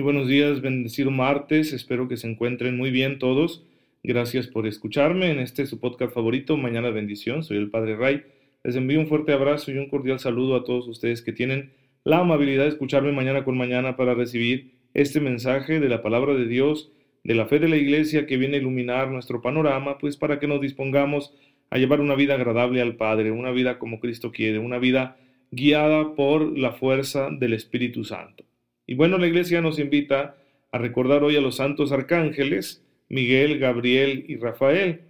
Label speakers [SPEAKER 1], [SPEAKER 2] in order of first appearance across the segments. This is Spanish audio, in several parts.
[SPEAKER 1] Muy buenos días, bendecido martes, espero que se encuentren muy bien todos. Gracias por escucharme en este su podcast favorito, Mañana Bendición. Soy el Padre Ray. Les envío un fuerte abrazo y un cordial saludo a todos ustedes que tienen la amabilidad de escucharme mañana con mañana para recibir este mensaje de la palabra de Dios, de la fe de la iglesia que viene a iluminar nuestro panorama, pues para que nos dispongamos a llevar una vida agradable al Padre, una vida como Cristo quiere, una vida guiada por la fuerza del Espíritu Santo. Y bueno, la iglesia nos invita a recordar hoy a los santos arcángeles, Miguel, Gabriel y Rafael.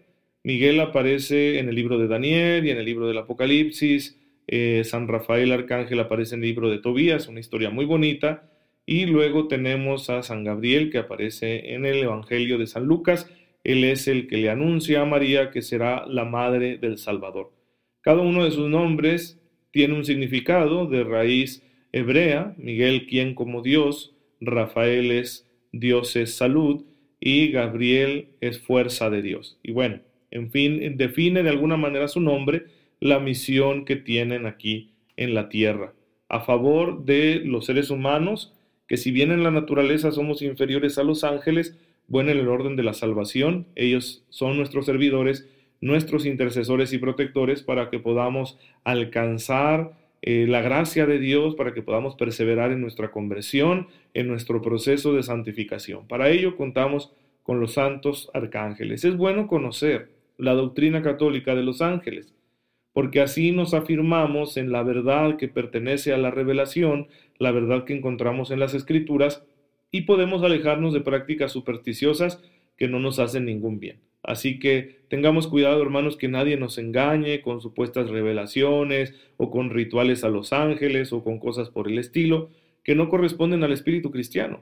[SPEAKER 1] Miguel aparece en el libro de Daniel y en el libro del Apocalipsis. Eh, San Rafael Arcángel aparece en el libro de Tobías, una historia muy bonita. Y luego tenemos a San Gabriel que aparece en el Evangelio de San Lucas. Él es el que le anuncia a María que será la madre del Salvador. Cada uno de sus nombres tiene un significado de raíz hebrea, Miguel quien como Dios, Rafael es Dios es salud y Gabriel es fuerza de Dios. Y bueno, en fin, define de alguna manera su nombre la misión que tienen aquí en la tierra, a favor de los seres humanos, que si bien en la naturaleza somos inferiores a los ángeles, bueno, en el orden de la salvación, ellos son nuestros servidores, nuestros intercesores y protectores para que podamos alcanzar eh, la gracia de Dios para que podamos perseverar en nuestra conversión, en nuestro proceso de santificación. Para ello contamos con los santos arcángeles. Es bueno conocer la doctrina católica de los ángeles, porque así nos afirmamos en la verdad que pertenece a la revelación, la verdad que encontramos en las escrituras, y podemos alejarnos de prácticas supersticiosas que no nos hacen ningún bien. Así que tengamos cuidado, hermanos, que nadie nos engañe con supuestas revelaciones o con rituales a los ángeles o con cosas por el estilo que no corresponden al espíritu cristiano.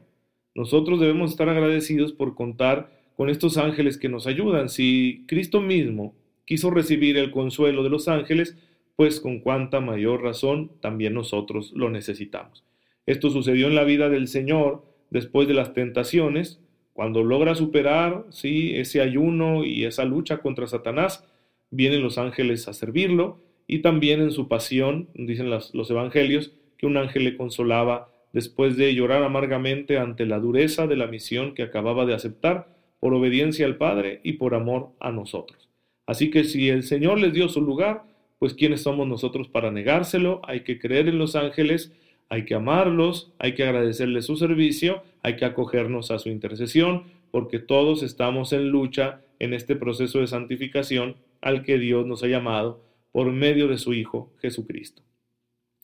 [SPEAKER 1] Nosotros debemos estar agradecidos por contar con estos ángeles que nos ayudan. Si Cristo mismo quiso recibir el consuelo de los ángeles, pues con cuánta mayor razón también nosotros lo necesitamos. Esto sucedió en la vida del Señor después de las tentaciones, cuando logra superar ¿sí? ese ayuno y esa lucha contra Satanás, vienen los ángeles a servirlo y también en su pasión, dicen los, los evangelios, que un ángel le consolaba después de llorar amargamente ante la dureza de la misión que acababa de aceptar por obediencia al Padre y por amor a nosotros. Así que si el Señor les dio su lugar, pues ¿quiénes somos nosotros para negárselo? Hay que creer en los ángeles hay que amarlos, hay que agradecerles su servicio, hay que acogernos a su intercesión, porque todos estamos en lucha en este proceso de santificación al que Dios nos ha llamado por medio de su Hijo Jesucristo.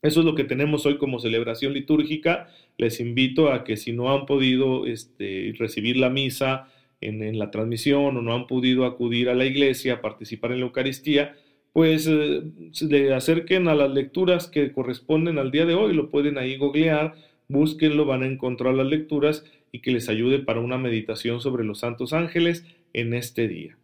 [SPEAKER 1] Eso es lo que tenemos hoy como celebración litúrgica. Les invito a que si no han podido este, recibir la misa en, la transmisión o no han podido acudir a la iglesia a participar en la Eucaristía, pues eh, se le acerquen a las lecturas que corresponden al día de hoy, lo pueden ahí googlear, búsquenlo, van a encontrar las lecturas y que les ayude para una meditación sobre los santos ángeles en este día.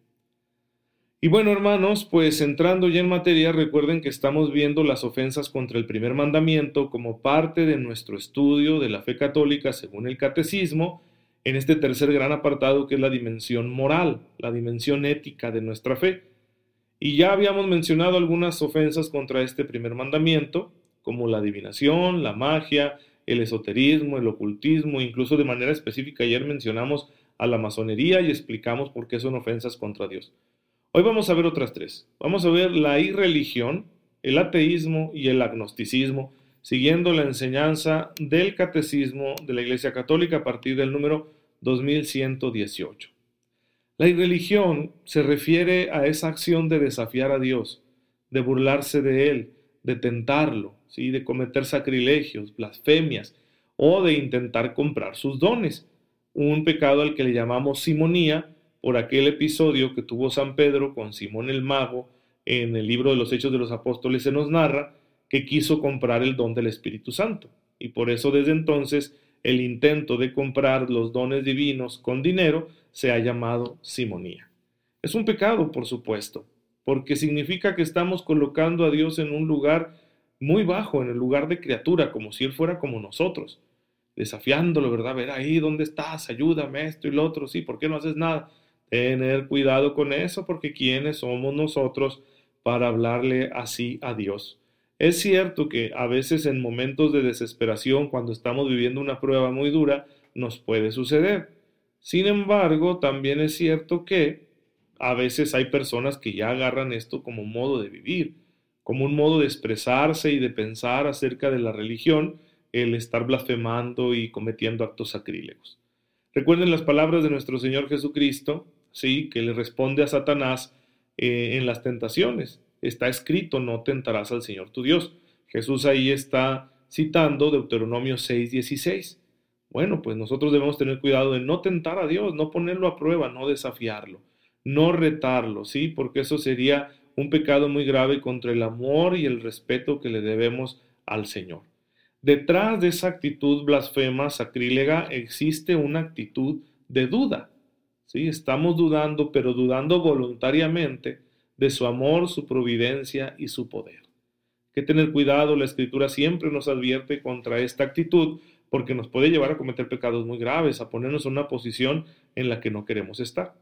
[SPEAKER 1] Y bueno, hermanos, pues entrando ya en materia, recuerden que estamos viendo las ofensas contra el primer mandamiento como parte de nuestro estudio de la fe católica según el catecismo, en este tercer gran apartado que es la dimensión moral, la dimensión ética de nuestra fe. Y ya habíamos mencionado algunas ofensas contra este primer mandamiento, como la adivinación, la magia, el esoterismo, el ocultismo, incluso de manera específica ayer mencionamos a la masonería y explicamos por qué son ofensas contra Dios. Hoy vamos a ver otras tres. Vamos a ver la irreligión, el ateísmo y el agnosticismo, siguiendo la enseñanza del catecismo de la Iglesia Católica a partir del número 2118. La irreligión se refiere a esa acción de desafiar a Dios, de burlarse de Él, de tentarlo, ¿sí? de cometer sacrilegios, blasfemias o de intentar comprar sus dones. Un pecado al que le llamamos simonía por aquel episodio que tuvo San Pedro con Simón el mago en el libro de los Hechos de los Apóstoles se nos narra que quiso comprar el don del Espíritu Santo. Y por eso desde entonces el intento de comprar los dones divinos con dinero se ha llamado simonía. Es un pecado, por supuesto, porque significa que estamos colocando a Dios en un lugar muy bajo, en el lugar de criatura, como si Él fuera como nosotros, desafiándolo, ¿verdad? Ver ahí, ¿dónde estás? Ayúdame, esto y lo otro, sí, ¿por qué no haces nada? Tener cuidado con eso, porque ¿quiénes somos nosotros para hablarle así a Dios? Es cierto que a veces en momentos de desesperación, cuando estamos viviendo una prueba muy dura, nos puede suceder. Sin embargo, también es cierto que a veces hay personas que ya agarran esto como modo de vivir, como un modo de expresarse y de pensar acerca de la religión, el estar blasfemando y cometiendo actos sacrílegos. Recuerden las palabras de nuestro Señor Jesucristo, sí, que le responde a Satanás eh, en las tentaciones está escrito, no tentarás al Señor tu Dios. Jesús ahí está citando Deuteronomio 6:16. Bueno, pues nosotros debemos tener cuidado de no tentar a Dios, no ponerlo a prueba, no desafiarlo, no retarlo, ¿sí? Porque eso sería un pecado muy grave contra el amor y el respeto que le debemos al Señor. Detrás de esa actitud blasfema, sacrílega, existe una actitud de duda. ¿sí? Estamos dudando, pero dudando voluntariamente de su amor, su providencia y su poder. Hay que tener cuidado, la escritura siempre nos advierte contra esta actitud porque nos puede llevar a cometer pecados muy graves, a ponernos en una posición en la que no queremos estar.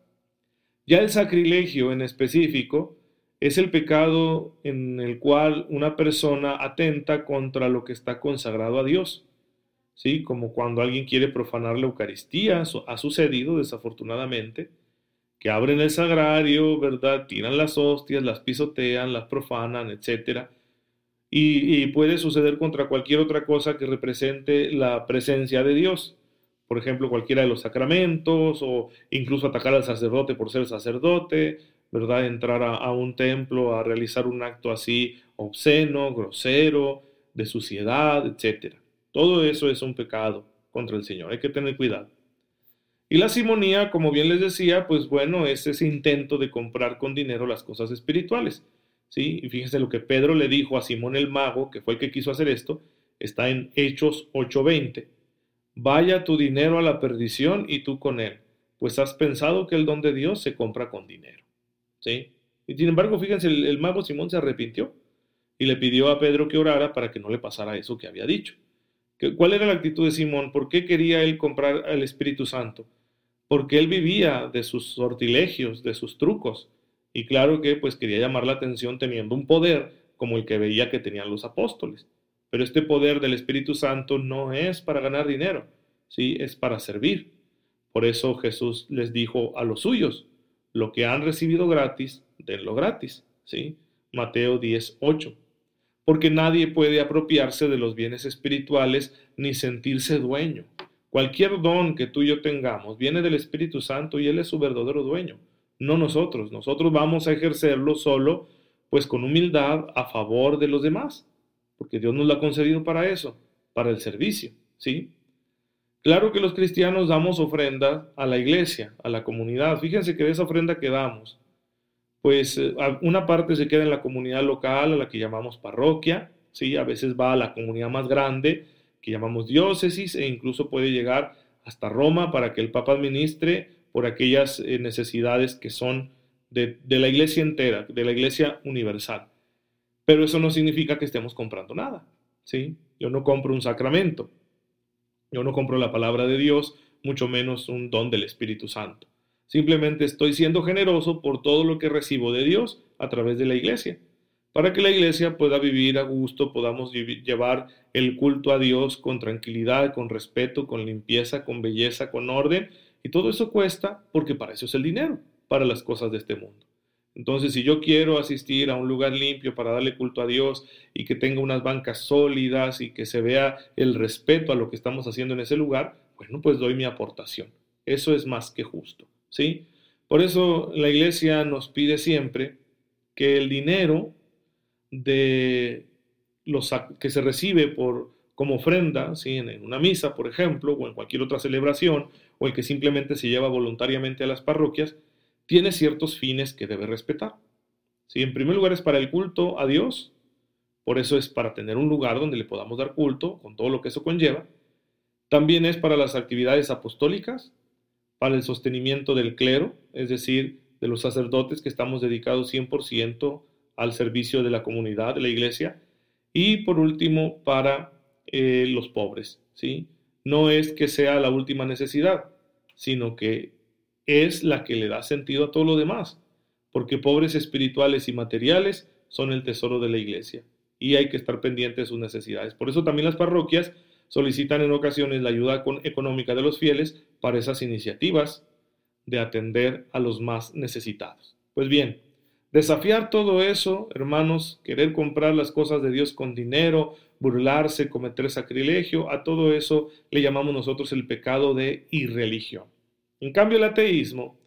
[SPEAKER 1] Ya el sacrilegio en específico es el pecado en el cual una persona atenta contra lo que está consagrado a Dios. ¿Sí? Como cuando alguien quiere profanar la Eucaristía, ha sucedido desafortunadamente, que abren el sagrario, ¿verdad? Tiran las hostias, las pisotean, las profanan, etc. Y, puede suceder contra cualquier otra cosa que represente la presencia de Dios. Por ejemplo, cualquiera de los sacramentos o incluso atacar al sacerdote por ser sacerdote, ¿verdad? Entrar a, un templo a realizar un acto así obsceno, grosero, de suciedad, etc. Todo eso es un pecado contra el Señor. Hay que tener cuidado. Y la simonía, como bien les decía, pues bueno, es ese intento de comprar con dinero las cosas espirituales. ¿sí? Y fíjense lo que Pedro le dijo a Simón el mago, que fue el que quiso hacer esto, está en Hechos 8:20. Vaya tu dinero a la perdición y tú con él, pues has pensado que el don de Dios se compra con dinero. ¿Sí? Y sin embargo, fíjense, el, mago Simón se arrepintió y le pidió a Pedro que orara para que no le pasara eso que había dicho. ¿Cuál era la actitud de Simón? ¿Por qué quería él comprar al Espíritu Santo? porque él vivía de sus sortilegios, de sus trucos, y claro que pues quería llamar la atención teniendo un poder como el que veía que tenían los apóstoles. Pero este poder del Espíritu Santo no es para ganar dinero, sí, es para servir. Por eso Jesús les dijo a los suyos, lo que han recibido gratis, denlo gratis, ¿sí? Mateo 10, 8. Porque nadie puede apropiarse de los bienes espirituales ni sentirse dueño. Cualquier don que tú y yo tengamos viene del Espíritu Santo y Él es su verdadero dueño, no nosotros. Nosotros vamos a ejercerlo solo, pues con humildad a favor de los demás, porque Dios nos lo ha concedido para eso, para el servicio, ¿sí? Claro que los cristianos damos ofrenda a la iglesia, a la comunidad. Fíjense que de esa ofrenda que damos, pues eh, una parte se queda en la comunidad local, a la que llamamos parroquia, ¿sí? A veces va a la comunidad más grande, que llamamos diócesis e incluso puede llegar hasta Roma para que el Papa administre por aquellas eh, necesidades que son de, la iglesia entera, de la iglesia universal. Pero eso no significa que estemos comprando nada, ¿sí? Yo no compro un sacramento, yo no compro la palabra de Dios, mucho menos un don del Espíritu Santo. Simplemente estoy siendo generoso por todo lo que recibo de Dios a través de la iglesia para que la iglesia pueda vivir a gusto, podamos llevar el culto a Dios con tranquilidad, con respeto, con limpieza, con belleza, con orden. Y todo eso cuesta porque para eso es el dinero, para las cosas de este mundo. Entonces, si yo quiero asistir a un lugar limpio para darle culto a Dios y que tenga unas bancas sólidas y que se vea el respeto a lo que estamos haciendo en ese lugar, bueno, pues doy mi aportación. Eso es más que justo, ¿sí? Por eso la iglesia nos pide siempre que el dinero de los que se recibe por como ofrenda, ¿sí? en una misa, por ejemplo, o en cualquier otra celebración, o el que simplemente se lleva voluntariamente a las parroquias, tiene ciertos fines que debe respetar. ¿sí? En primer lugar es para el culto a Dios, por eso es para tener un lugar donde le podamos dar culto, con todo lo que eso conlleva. También es para las actividades apostólicas, para el sostenimiento del clero, es decir, de los sacerdotes que estamos dedicados 100% al servicio de la comunidad, de la iglesia. Y por último, para eh, los pobres. ¿sí? No es que sea la última necesidad, sino que es la que le da sentido a todo lo demás, porque pobres espirituales y materiales son el tesoro de la iglesia y hay que estar pendientes de sus necesidades. Por eso también las parroquias solicitan en ocasiones la ayuda económica de los fieles para esas iniciativas de atender a los más necesitados. Pues bien, desafiar todo eso, hermanos, querer comprar las cosas de Dios con dinero, burlarse, cometer sacrilegio, a todo eso le llamamos nosotros el pecado de irreligión. En cambio, el ateísmo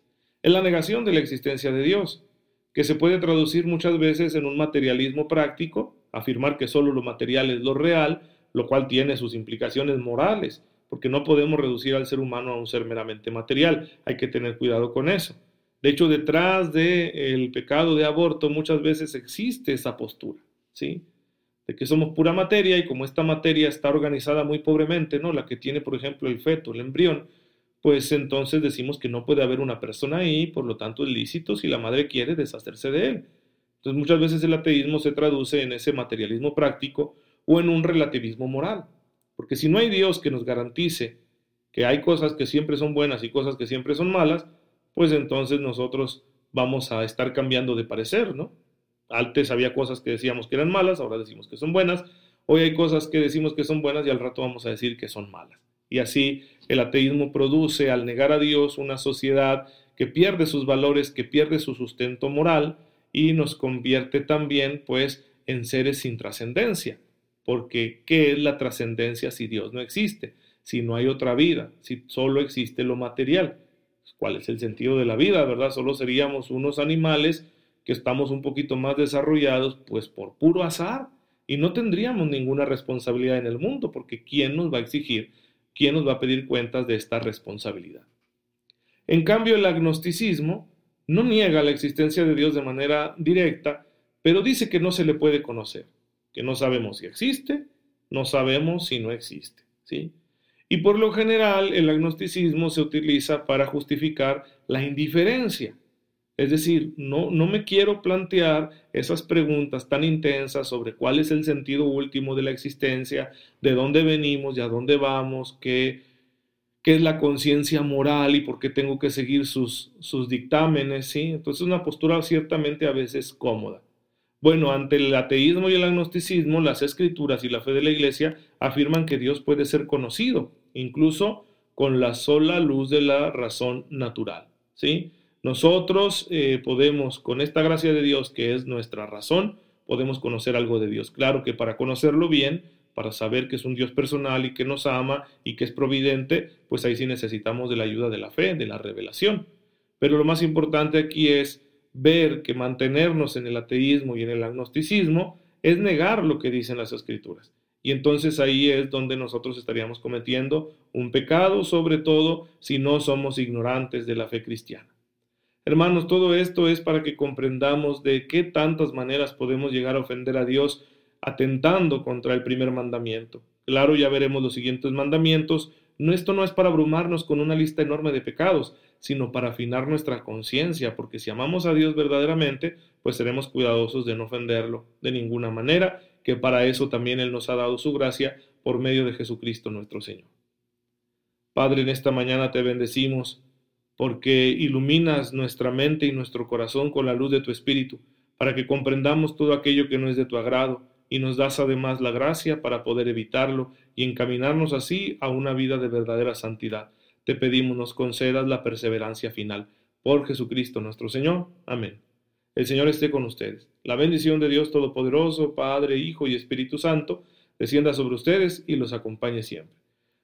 [SPEAKER 1] es la negación de la existencia de Dios, que se puede traducir muchas veces en un materialismo práctico, afirmar que solo lo material es lo real, lo cual tiene sus implicaciones morales, porque no podemos reducir al ser humano a un ser meramente material, hay que tener cuidado con eso. De hecho, detrás del pecado de aborto muchas veces existe esa postura, ¿sí? De que somos pura materia y como esta materia está organizada muy pobremente, ¿no? La que tiene, por ejemplo, el feto, el embrión, pues entonces decimos que no puede haber una persona ahí, por lo tanto es lícito si la madre quiere deshacerse de él. Entonces muchas veces el ateísmo se traduce en ese materialismo práctico o en un relativismo moral. Porque si no hay Dios que nos garantice que hay cosas que siempre son buenas y cosas que siempre son malas, pues entonces nosotros vamos a estar cambiando de parecer, ¿no? Antes había cosas que decíamos que eran malas, ahora decimos que son buenas. Hoy hay cosas que decimos que son buenas y al rato vamos a decir que son malas. Y así el ateísmo produce, al negar a Dios, una sociedad que pierde sus valores, que pierde su sustento moral y nos convierte también, pues, en seres sin trascendencia. Porque, ¿qué es la trascendencia si Dios no existe? Si no hay otra vida, si solo existe lo material. ¿Cuál es el sentido de la vida, verdad? Solo seríamos unos animales que estamos un poquito más desarrollados, pues por puro azar, y no tendríamos ninguna responsabilidad en el mundo, porque ¿quién nos va a exigir ¿quién nos va a pedir cuentas de esta responsabilidad? En cambio, el agnosticismo no niega la existencia de Dios de manera directa, pero dice que no se le puede conocer, que no sabemos si existe, no sabemos si no existe, ¿sí? Y por lo general, el agnosticismo se utiliza para justificar la indiferencia, es decir, no, no me quiero plantear esas preguntas tan intensas sobre cuál es el sentido último de la existencia, de dónde venimos y a dónde vamos, qué, qué es la conciencia moral y por qué tengo que seguir sus, sus dictámenes, ¿sí? Entonces es una postura ciertamente a veces cómoda. Bueno, ante el ateísmo y el agnosticismo, las escrituras y la fe de la iglesia afirman que Dios puede ser conocido, incluso con la sola luz de la razón natural, ¿sí? Nosotros eh, podemos, con esta gracia de Dios, que es nuestra razón, podemos conocer algo de Dios. Claro que para conocerlo bien, para saber que es un Dios personal y que nos ama y que es providente, pues ahí sí necesitamos de la ayuda de la fe, de la revelación. Pero lo más importante aquí es ver que mantenernos en el ateísmo y en el agnosticismo es negar lo que dicen las escrituras. Y entonces ahí es donde nosotros estaríamos cometiendo un pecado, sobre todo si no somos ignorantes de la fe cristiana. Hermanos, todo esto es para que comprendamos de qué tantas maneras podemos llegar a ofender a Dios atentando contra el primer mandamiento. Claro, ya veremos los siguientes mandamientos. No, esto no es para abrumarnos con una lista enorme de pecados, sino para afinar nuestra conciencia, porque si amamos a Dios verdaderamente, pues seremos cuidadosos de no ofenderlo de ninguna manera, que para eso también Él nos ha dado su gracia por medio de Jesucristo nuestro Señor. Padre, en esta mañana te bendecimos porque iluminas nuestra mente y nuestro corazón con la luz de tu Espíritu, para que comprendamos todo aquello que no es de tu agrado, y nos das además la gracia para poder evitarlo y encaminarnos así a una vida de verdadera santidad. Te pedimos nos concedas la perseverancia final. Por Jesucristo nuestro Señor. Amén. El Señor esté con ustedes. La bendición de Dios Todopoderoso, Padre, Hijo y Espíritu Santo, descienda sobre ustedes y los acompañe siempre.